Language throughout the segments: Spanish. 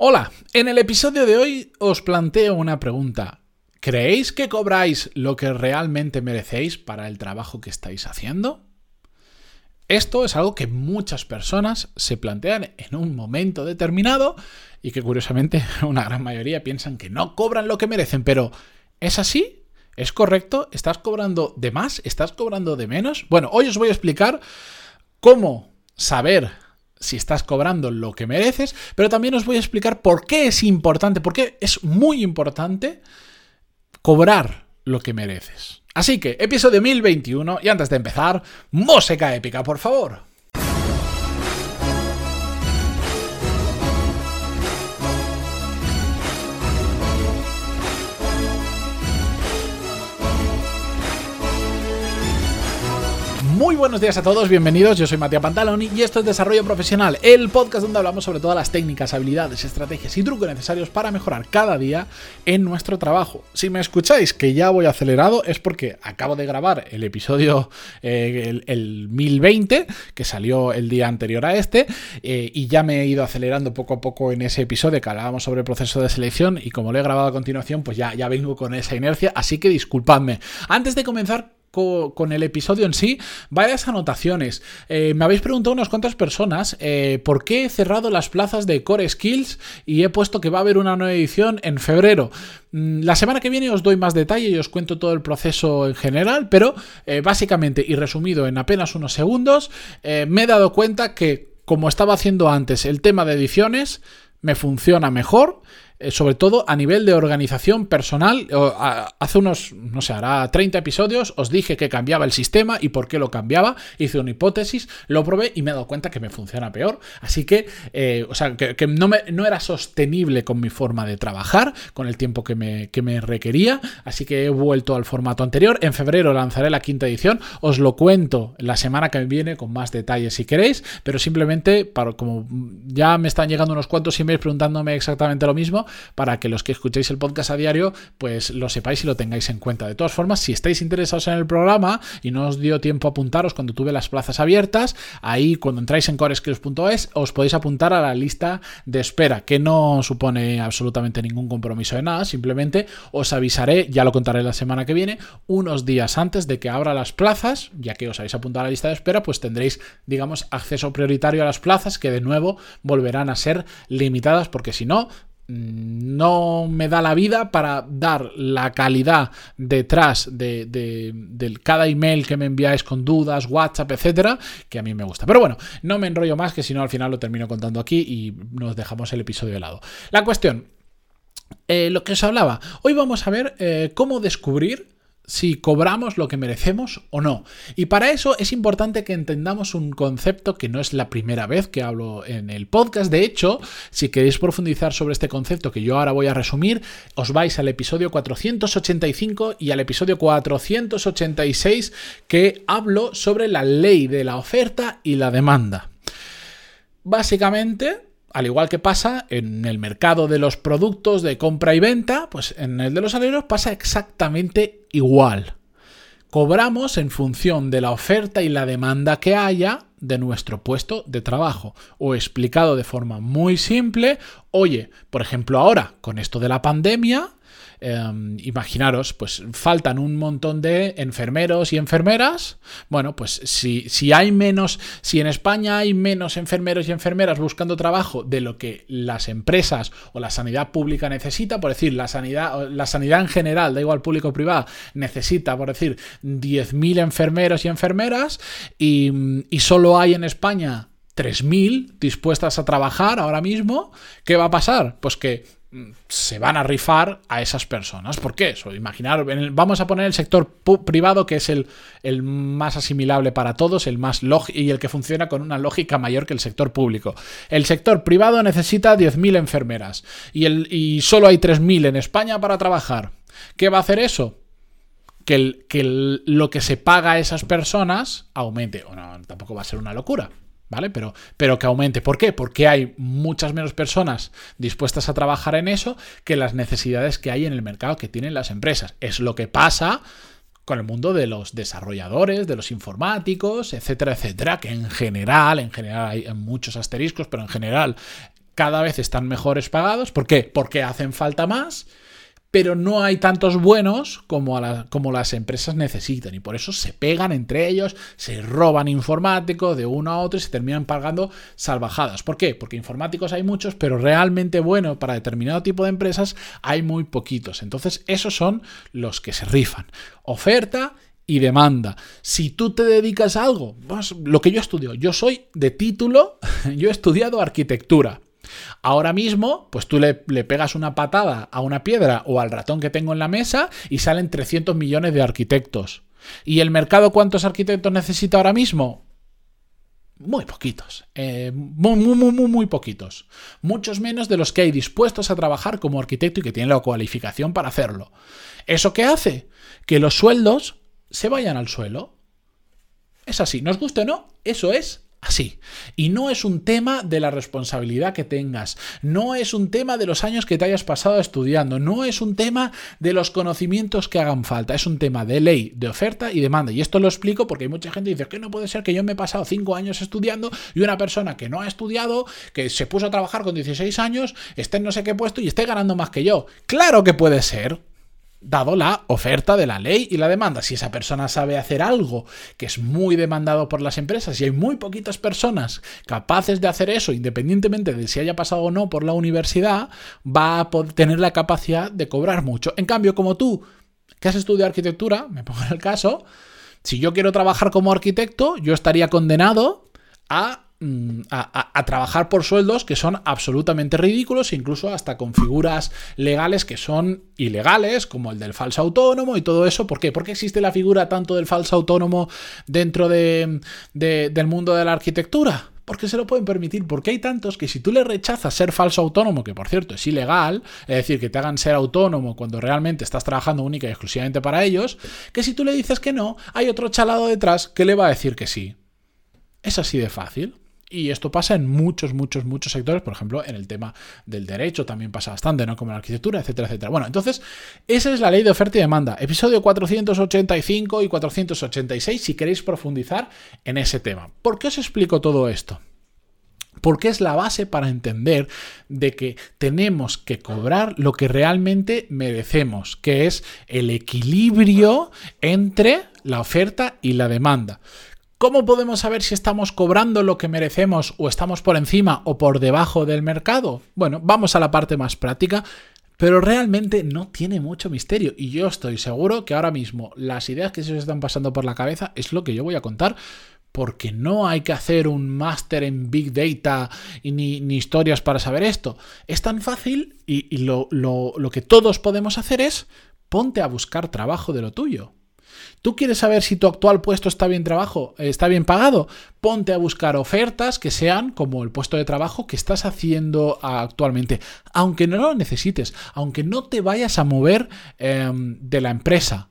Hola, en el episodio de hoy os planteo una pregunta. ¿Creéis que cobráis lo que realmente merecéis para el trabajo que estáis haciendo? Esto es algo que muchas personas se plantean en un momento determinado y que curiosamente una gran mayoría piensan que no cobran lo que merecen, pero ¿es así? ¿Es correcto? ¿Estás cobrando de más? ¿Estás cobrando de menos? Bueno, hoy os voy a explicar cómo saber si estás cobrando lo que mereces, pero también os voy a explicar por qué es importante, por qué es muy importante cobrar lo que mereces. Así que, episodio 1021, y antes de empezar, música épica, por favor. Muy buenos días a todos, bienvenidos. Yo soy Matías Pantaloni y esto es Desarrollo Profesional, el podcast donde hablamos sobre todas las técnicas, habilidades, estrategias y trucos necesarios para mejorar cada día en nuestro trabajo. Si me escucháis que ya voy acelerado es porque acabo de grabar el episodio eh, el, 1020 que salió el día anterior a este eh, y ya me he ido acelerando poco a poco en ese episodio que hablábamos sobre el proceso de selección y como lo he grabado a continuación pues ya, ya vengo con esa inercia, así que disculpadme. Antes de comenzar con el episodio en sí, varias anotaciones. Eh, me habéis preguntado unas cuantas personas eh, por qué he cerrado las plazas de Core Skills y he puesto que va a haber una nueva edición en febrero. Mm, la semana que viene os doy más detalle y os cuento todo el proceso en general, pero eh, básicamente y resumido en apenas unos segundos, me he dado cuenta que como estaba haciendo antes el tema de ediciones, me funciona mejor eh, sobre todo a nivel de organización personal. Hace unos, no sé, hará 30 episodios, os dije que cambiaba el sistema y por qué lo cambiaba. Hice una hipótesis, lo probé y me he dado cuenta que me funciona peor. Así que, eh, o sea, que, no, me, no, era sostenible con mi forma de trabajar, con el tiempo que me, que me requería. Así que he vuelto al formato anterior. En febrero lanzaré la quinta edición. Os lo cuento la semana que viene con más detalles si queréis, pero simplemente, para, como ya me están llegando unos cuantos emails preguntándome exactamente lo mismo, para que los que escuchéis el podcast a diario, pues lo sepáis y lo tengáis en cuenta. De todas formas, si estáis interesados en el programa y no os dio tiempo a apuntaros cuando tuve las plazas abiertas, ahí cuando entráis en coreskills.es os podéis apuntar a la lista de espera, que no supone absolutamente ningún compromiso de nada, simplemente os avisaré, ya lo contaré la semana que viene, unos días antes de que abra las plazas, ya que os habéis apuntado a la lista de espera, pues tendréis, digamos, acceso prioritario a las plazas que de nuevo volverán a ser limitadas porque si no, no me da la vida para dar la calidad detrás de, cada email que me enviáis con dudas, WhatsApp, etcétera, que a mí me gusta. Pero bueno, no me enrollo más, que si no al final lo termino contando aquí y nos dejamos el episodio de lado. La cuestión, eh, lo que os hablaba, hoy vamos a ver eh, cómo descubrir si cobramos lo que merecemos o no. Y para eso es importante que entendamos un concepto que no es la primera vez que hablo en el podcast. De hecho, si queréis profundizar sobre este concepto que yo ahora voy a resumir, os vais al episodio 485 y al episodio 486 que hablo sobre la ley de la oferta y la demanda. Básicamente, al igual que pasa en el mercado de los productos de compra y venta, pues en el de los salarios pasa exactamente igual. Cobramos en función de la oferta y la demanda que haya de nuestro puesto de trabajo. O explicado de forma muy simple, oye, por ejemplo ahora, con esto de la pandemia, Em, imaginaros, pues faltan un montón de enfermeros y enfermeras. Bueno, pues si, si hay menos, si en España hay menos enfermeros y enfermeras buscando trabajo de lo que las empresas o la sanidad pública necesita, por decir, la sanidad, la sanidad en general, da igual público o privada, necesita, por decir, 10.000 enfermeros y enfermeras y, y solo hay en España 3.000 dispuestas a trabajar ahora mismo, ¿qué va a pasar? Pues que se van a rifar a esas personas. ¿Por qué? Eso, vamos a poner el sector privado, que es el, más asimilable para todos, el más y el que funciona con una lógica mayor que el sector público. El sector privado necesita 10.000 enfermeras y, el, y solo hay 3.000 en España para trabajar. ¿Qué va a hacer eso? Que, el, que lo que se paga a esas personas aumente. O no, tampoco va a ser una locura. ¿Vale? Pero, pero que aumente. ¿Por qué? Porque hay muchas menos personas dispuestas a trabajar en eso que las necesidades que hay en el mercado que tienen las empresas. Es lo que pasa con el mundo de los desarrolladores, de los informáticos, etcétera, etcétera, que en general, en general hay muchos asteriscos, pero en general cada vez están mejores pagados. ¿Por qué? Porque hacen falta más pero no hay tantos buenos como, las empresas necesitan y por eso se pegan entre ellos, se roban informáticos de uno a otro y se terminan pagando salvajadas. ¿Por qué? Porque informáticos hay muchos, pero realmente bueno para determinado tipo de empresas hay muy poquitos. Entonces esos son los que se rifan. Oferta y demanda. Si tú te dedicas a algo, pues, lo que yo estudio, yo soy de título, yo he estudiado arquitectura. Ahora mismo, pues tú le, pegas una patada a una piedra o al ratón que tengo en la mesa y salen 300 millones de arquitectos. ¿Y el mercado cuántos arquitectos necesita ahora mismo? Muy poquitos, eh, muy, muy, muy, muy poquitos. Muchos menos de los que hay dispuestos a trabajar como arquitecto y que tienen la cualificación para hacerlo. ¿Eso qué hace? Que los sueldos se vayan al suelo. Es así, nos guste o no, eso es Así. Y no es un tema de la responsabilidad que tengas, no es un tema de los años que te hayas pasado estudiando, no es un tema de los conocimientos que hagan falta, es un tema de ley, de oferta y demanda. Y esto lo explico porque hay mucha gente que dice que no puede ser que yo me he pasado cinco años estudiando y una persona que no ha estudiado, que se puso a trabajar con 16 años, esté en no sé qué puesto y esté ganando más que yo. Claro que puede ser dado la oferta de la ley y la demanda. Si esa persona sabe hacer algo que es muy demandado por las empresas y hay muy poquitas personas capaces de hacer eso, independientemente de si haya pasado o no por la universidad, va a tener la capacidad de cobrar mucho. En cambio, como tú, que has estudiado arquitectura, me pongo en el caso, si yo quiero trabajar como arquitecto, yo estaría condenado a Mm, a, trabajar por sueldos que son absolutamente ridículos, incluso hasta con figuras legales que son ilegales, como el del falso autónomo y todo eso. ¿Por qué? ¿Por qué existe la figura tanto del falso autónomo dentro de, del mundo de la arquitectura? Porque se lo pueden permitir, porque hay tantos que si tú le rechazas ser falso autónomo, que por cierto es ilegal, es decir, que te hagan ser autónomo cuando realmente estás trabajando única y exclusivamente para ellos, que si tú le dices que no, hay otro chalado detrás que le va a decir que sí. Es así de fácil. Y esto pasa en muchos, muchos, muchos sectores, por ejemplo, en el tema del derecho también pasa bastante, ¿no? Como en la arquitectura, etcétera, etcétera. Bueno, entonces, esa es la ley de oferta y demanda. Episodio 485 y 486 si queréis profundizar en ese tema. ¿Por qué os explico todo esto? Porque es la base para entender de que tenemos que cobrar lo que realmente merecemos, que es el equilibrio entre la oferta y la demanda. ¿Cómo podemos saber si estamos cobrando lo que merecemos o estamos por encima o por debajo del mercado? Bueno, vamos a la parte más práctica, pero realmente no tiene mucho misterio y yo estoy seguro que ahora mismo las ideas que se os están pasando por la cabeza es lo que yo voy a contar porque no hay que hacer un máster en Big Data y ni, historias para saber esto. Es tan fácil y, lo, lo que todos podemos hacer es ponte a buscar trabajo de lo tuyo. ¿Tú quieres saber si tu actual puesto está bien trabajo, está bien pagado? Ponte a buscar ofertas que sean como el puesto de trabajo que estás haciendo actualmente, aunque no lo necesites, aunque no te vayas a mover em, de la empresa.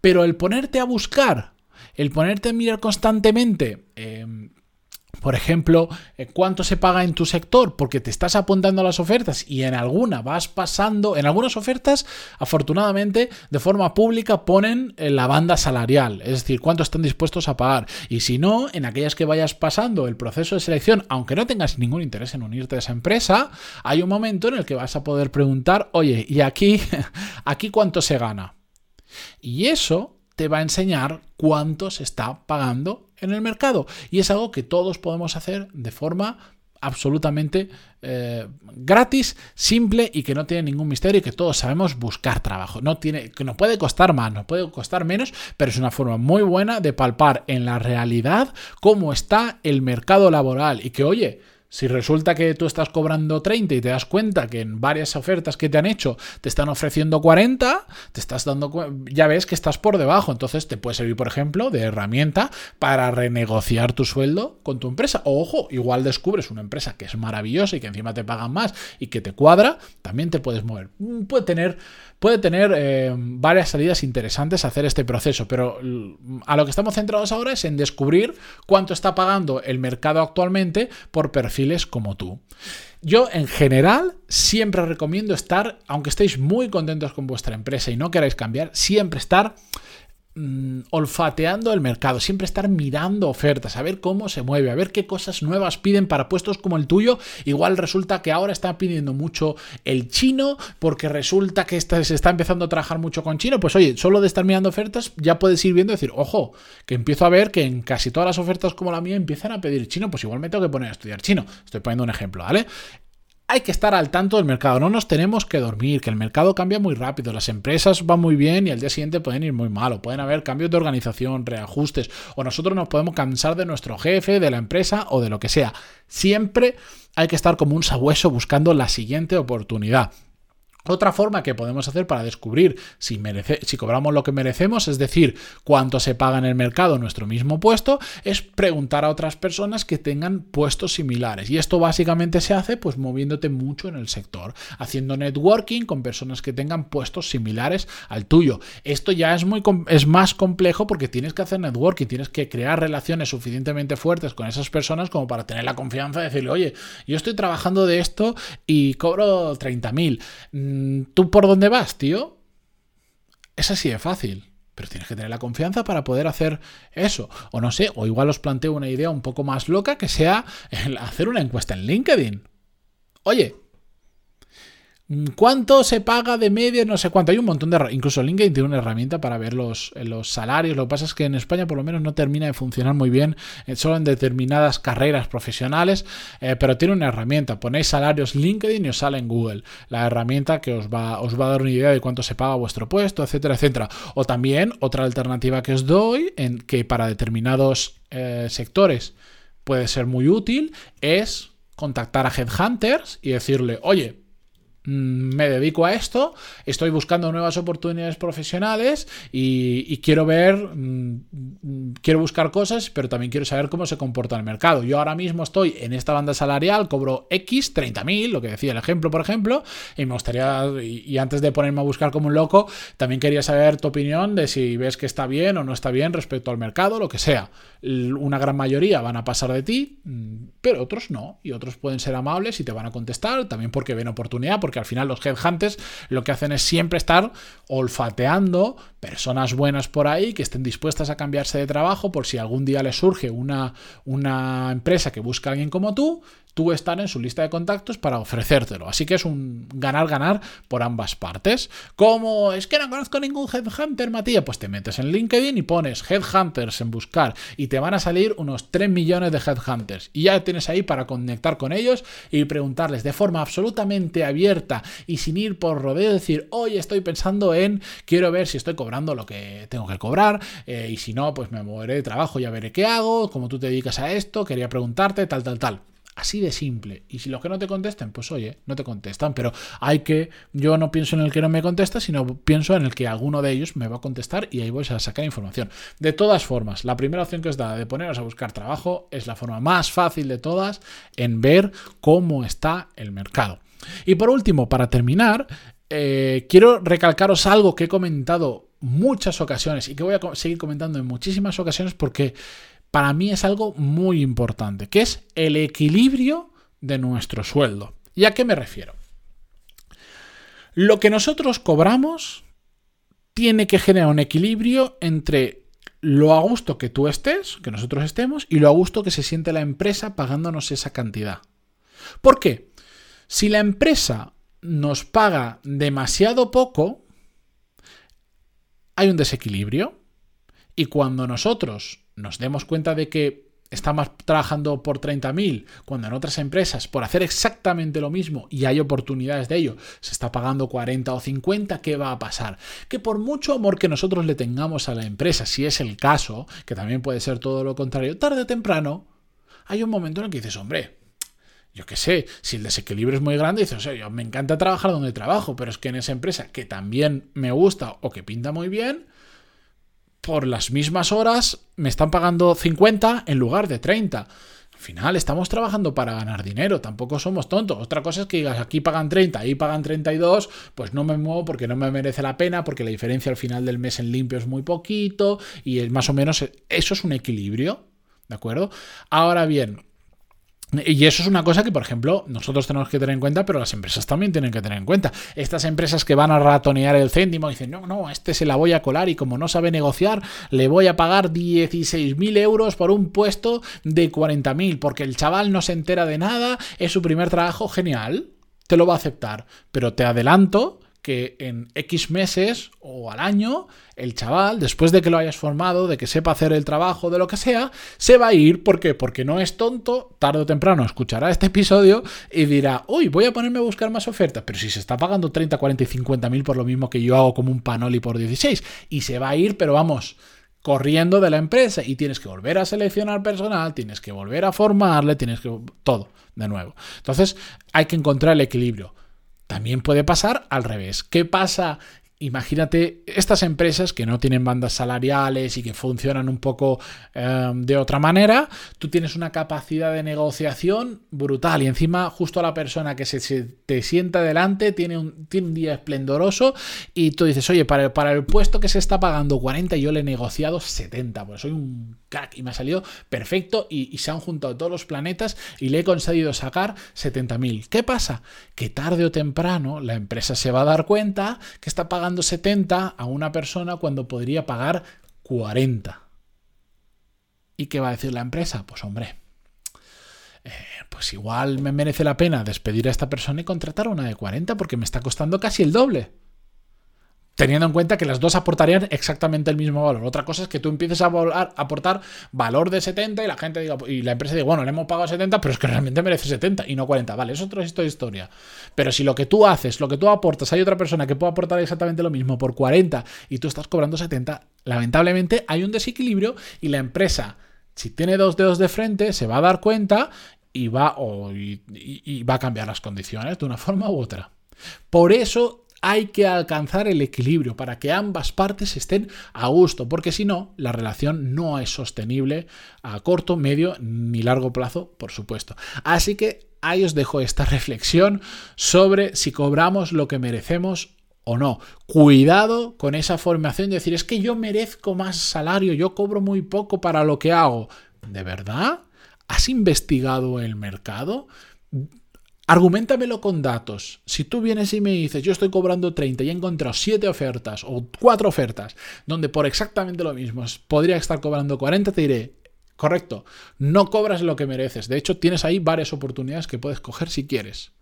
Pero el ponerte a buscar, el ponerte a mirar constantemente em, por ejemplo, eh, cuánto se paga en tu sector, porque te estás apuntando a las ofertas y en alguna vas pasando, en algunas ofertas, afortunadamente, de forma pública ponen eh, la banda salarial, es decir, cuánto están dispuestos a pagar. Y si no, en aquellas que vayas pasando el proceso de selección, aunque no tengas ningún interés en unirte a esa empresa, hay un momento en el que vas a poder preguntar, oye, ¿y aquí, aquí cuánto se gana? Y eso te va a enseñar cuánto se está pagando en el mercado. Y es algo que todos podemos hacer de forma absolutamente eh, gratis, simple y que no tiene ningún misterio y que todos sabemos buscar trabajo. No tiene, que nos puede costar más, nos puede costar menos, pero es una forma muy buena de palpar en la realidad cómo está el mercado laboral y que, oye, si resulta que tú estás cobrando 30 y te das cuenta que en varias ofertas que te han hecho te están ofreciendo 40, te estás dando ya ves que estás por debajo, entonces te puede servir, por ejemplo, de herramienta para renegociar tu sueldo con tu empresa. O, ojo, igual descubres una empresa que es maravillosa y que encima te pagan más y que te cuadra, también te puedes mover. Mm, puede tener puede tener eh, varias salidas interesantes hacer este proceso, pero a lo que estamos centrados ahora es en descubrir cuánto está pagando el mercado actualmente por como tú. Yo en general siempre recomiendo estar, aunque estéis muy contentos con vuestra empresa y no queráis cambiar, siempre estar mm, olfateando el mercado, siempre estar mirando ofertas, a ver cómo se mueve, a ver qué cosas nuevas piden para puestos como el tuyo. Igual resulta que ahora está pidiendo mucho el chino, porque resulta que se está empezando a trabajar mucho con chino. Pues oye, solo de estar mirando ofertas ya puedes ir viendo y decir, ojo, que empiezo a ver que en casi todas las ofertas como la mía empiezan a pedir chino, pues igual me tengo que poner a estudiar chino. Estoy poniendo un ejemplo, ¿vale? Hay que estar al tanto del mercado, no nos tenemos que dormir, que el mercado cambia muy rápido, las empresas van muy bien y al día siguiente pueden ir muy mal, o pueden haber cambios de organización, reajustes, o nosotros nos podemos cansar de nuestro jefe, de la empresa o de lo que sea. Siempre hay que estar como un sabueso buscando la siguiente oportunidad. Otra forma que podemos hacer para descubrir si, merece, si cobramos lo que merecemos, es decir, cuánto se paga en el mercado nuestro mismo puesto, es preguntar a otras personas que tengan puestos similares. Y esto básicamente se hace pues moviéndote mucho en el sector, haciendo networking con personas que tengan puestos similares al tuyo. Esto ya es, muy, es más complejo porque tienes que hacer networking, tienes que crear relaciones suficientemente fuertes con esas personas como para tener la confianza de decirle, oye, yo estoy trabajando de esto y cobro 30.000 Mm, ¿Tú por dónde vas, tío? Es así de fácil. Pero tienes que tener la confianza para poder hacer eso. O no sé, o igual os planteo una idea un poco más loca que sea hacer una encuesta en LinkedIn. Oye, ¿Cuánto se paga de media? No sé cuánto. Hay un montón de... Incluso LinkedIn tiene una herramienta para ver los, los, salarios. Lo que pasa es que en España por lo menos no termina de funcionar muy bien, eh, solo en determinadas carreras profesionales, eh, pero tiene una herramienta. Ponéis salarios LinkedIn y os sale en Google. La herramienta que os va, os va a dar una idea de cuánto se paga vuestro puesto, etcétera, etcétera. O también otra alternativa que os doy, en que para determinados eh, sectores puede ser muy útil, es contactar a headhunters y decirle, oye, Mm, me dedico a esto, estoy buscando nuevas oportunidades profesionales y, quiero ver, mm, quiero buscar cosas, pero también quiero saber cómo se comporta el mercado. Yo ahora mismo estoy en esta banda salarial, cobro X, 30.000, lo que decía el ejemplo, por ejemplo, y me gustaría, y, antes de ponerme a buscar como un loco, también quería saber tu opinión de si ves que está bien o no está bien respecto al mercado, lo que sea. Una gran mayoría van a pasar de ti, mm, pero otros no, y otros pueden ser amables y te van a contestar, también porque ven oportunidad, porque al final los headhunters lo que hacen es siempre estar olfateando personas buenas por ahí que estén dispuestas a cambiarse de trabajo por si algún día les surge una, una empresa que busca a alguien como tú, tú estar en su lista de contactos para ofrecértelo. Así que es un ganar-ganar por ambas partes. Como es que no conozco ningún headhunter, Matías, pues te metes en LinkedIn y pones headhunters en buscar y te van a salir unos 3 millones de headhunters. Y ya tienes ahí para conectar con ellos y preguntarles de forma absolutamente abierta y sin ir por rodeo, decir, oye, estoy pensando en, quiero ver si estoy cobrando lo que tengo que cobrar eh, y si no, pues me moveré de trabajo, ya veré qué hago, como tú te dedicas a esto, quería preguntarte, tal, tal, tal. Así de simple. Y si los que no te contestan, pues oye, no te contestan. Pero hay que, yo no pienso en el que no me contesta, sino pienso en el que alguno de ellos me va a contestar y ahí voy a sacar información. De todas formas, la primera opción que os da de poneros a buscar trabajo es la forma más fácil de todas en ver cómo está el mercado. Y por último, para terminar, eh, quiero recalcaros algo que he comentado muchas ocasiones y que voy a seguir comentando en muchísimas ocasiones porque para mí es algo muy importante, que es el equilibrio de nuestro sueldo. ¿Y a qué me refiero? Lo que nosotros cobramos tiene que generar un equilibrio entre lo a gusto que tú estés, que nosotros estemos, y lo a gusto que se siente la empresa pagándonos esa cantidad. ¿Por qué? Si la empresa nos paga demasiado poco, hay un desequilibrio. Y cuando nosotros nos demos cuenta de que estamos trabajando por 30.000, cuando en otras empresas, por hacer exactamente lo mismo y hay oportunidades de ello, se está pagando 40 o 50, ¿qué va a pasar? Que por mucho amor que nosotros le tengamos a la empresa, si es el caso, que también puede ser todo lo contrario, tarde o temprano, hay un momento en el que dices, hombre, yo qué sé, si el desequilibrio es muy grande, dices, yo me encanta trabajar donde trabajo, pero es que en esa empresa que también me gusta o que pinta muy bien, por las mismas horas me están pagando 50 en lugar de 30. Al final estamos trabajando para ganar dinero, tampoco somos tontos. Otra cosa es que digas aquí pagan 30, ahí pagan 32, pues no me muevo porque no me merece la pena, porque la diferencia al final del mes en limpio es muy poquito y más o menos eso es un equilibrio, ¿de acuerdo? Ahora bien, Y eso es una cosa que, por ejemplo, nosotros tenemos que tener en cuenta, pero las empresas también tienen que tener en cuenta. Estas empresas que van a ratonear el céntimo dicen, no, no, este se la voy a colar y como no sabe negociar, le voy a pagar 16.000 euros por un puesto de 40.000, porque el chaval no se entera de nada, es su primer trabajo, genial, te lo va a aceptar. Pero te adelanto que en X meses o al año, el chaval, después de que lo hayas formado, de que sepa hacer el trabajo, de lo que sea, se va a ir. ¿Por qué? Porque no es tonto, tarde o temprano escuchará este episodio y dirá, uy, voy a ponerme a buscar más ofertas. Pero si se está pagando 30, 40 y 50 mil por lo mismo que yo hago como un panoli por 16, y se va a ir, pero vamos corriendo de la empresa y tienes que volver a seleccionar personal, tienes que volver a formarle, tienes que todo de nuevo. Entonces hay que encontrar el equilibrio. También puede pasar al revés. ¿Qué pasa Imagínate estas empresas que no tienen bandas salariales y que funcionan un poco em, de otra manera, tú tienes una capacidad de negociación brutal y encima justo la persona que se, te sienta delante tiene un, tiene un, día esplendoroso y tú dices, oye, para el, para el puesto que se está pagando 40 yo le he negociado 70, pues soy un crack y me ha salido perfecto y, y se han juntado todos los planetas y le he conseguido sacar 70.000. ¿Qué pasa? Que tarde o temprano la empresa se va a dar cuenta que está pagando 70 a una persona cuando podría pagar 40. ¿Y qué va a decir la empresa? Pues hombre, eh, pues igual me merece la pena despedir a esta persona y contratar a una de 40 porque me está costando casi el doble teniendo en cuenta que las dos aportarían exactamente el mismo valor. Otra cosa es que tú empieces a, aportar valor de 70 y la gente diga, y la empresa diga, bueno, le hemos pagado 70, pero es que realmente merece 70 y no 40. Vale, es otra historia. Pero si lo que tú haces, lo que tú aportas, hay otra persona que puede aportar exactamente lo mismo por 40 y tú estás cobrando 70, lamentablemente hay un desequilibrio y la empresa, si tiene dos dedos de frente, se va a dar cuenta y va, y va a cambiar las condiciones de una forma u otra. Por eso hay que alcanzar el equilibrio para que ambas partes estén a gusto, porque si no, la relación no es sostenible a corto, medio ni largo plazo, por supuesto. Así que ahí os dejo esta reflexión sobre si cobramos lo que merecemos o no. Cuidado con esa formación de decir, es que yo merezco más salario, yo cobro muy poco para lo que hago. ¿De verdad? ¿Has investigado el mercado? Argumentamelo con datos. Si tú vienes y me dices, yo estoy cobrando 30 y he encontrado 7 ofertas o 4 ofertas donde por exactamente lo mismo podría estar cobrando 40, te diré, correcto, no cobras lo que mereces. De hecho, tienes ahí varias oportunidades que puedes coger si quieres.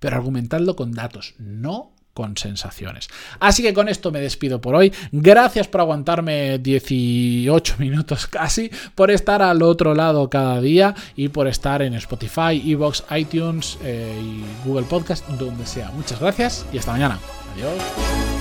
Pero argumentadlo con datos, no con sensaciones. Así que con esto me despido por hoy. Gracias por aguantarme 18 minutos casi, por estar al otro lado cada día y por estar en Spotify, Evox, iTunes eh, y Google Podcast, donde sea. Muchas gracias y hasta mañana. Adiós.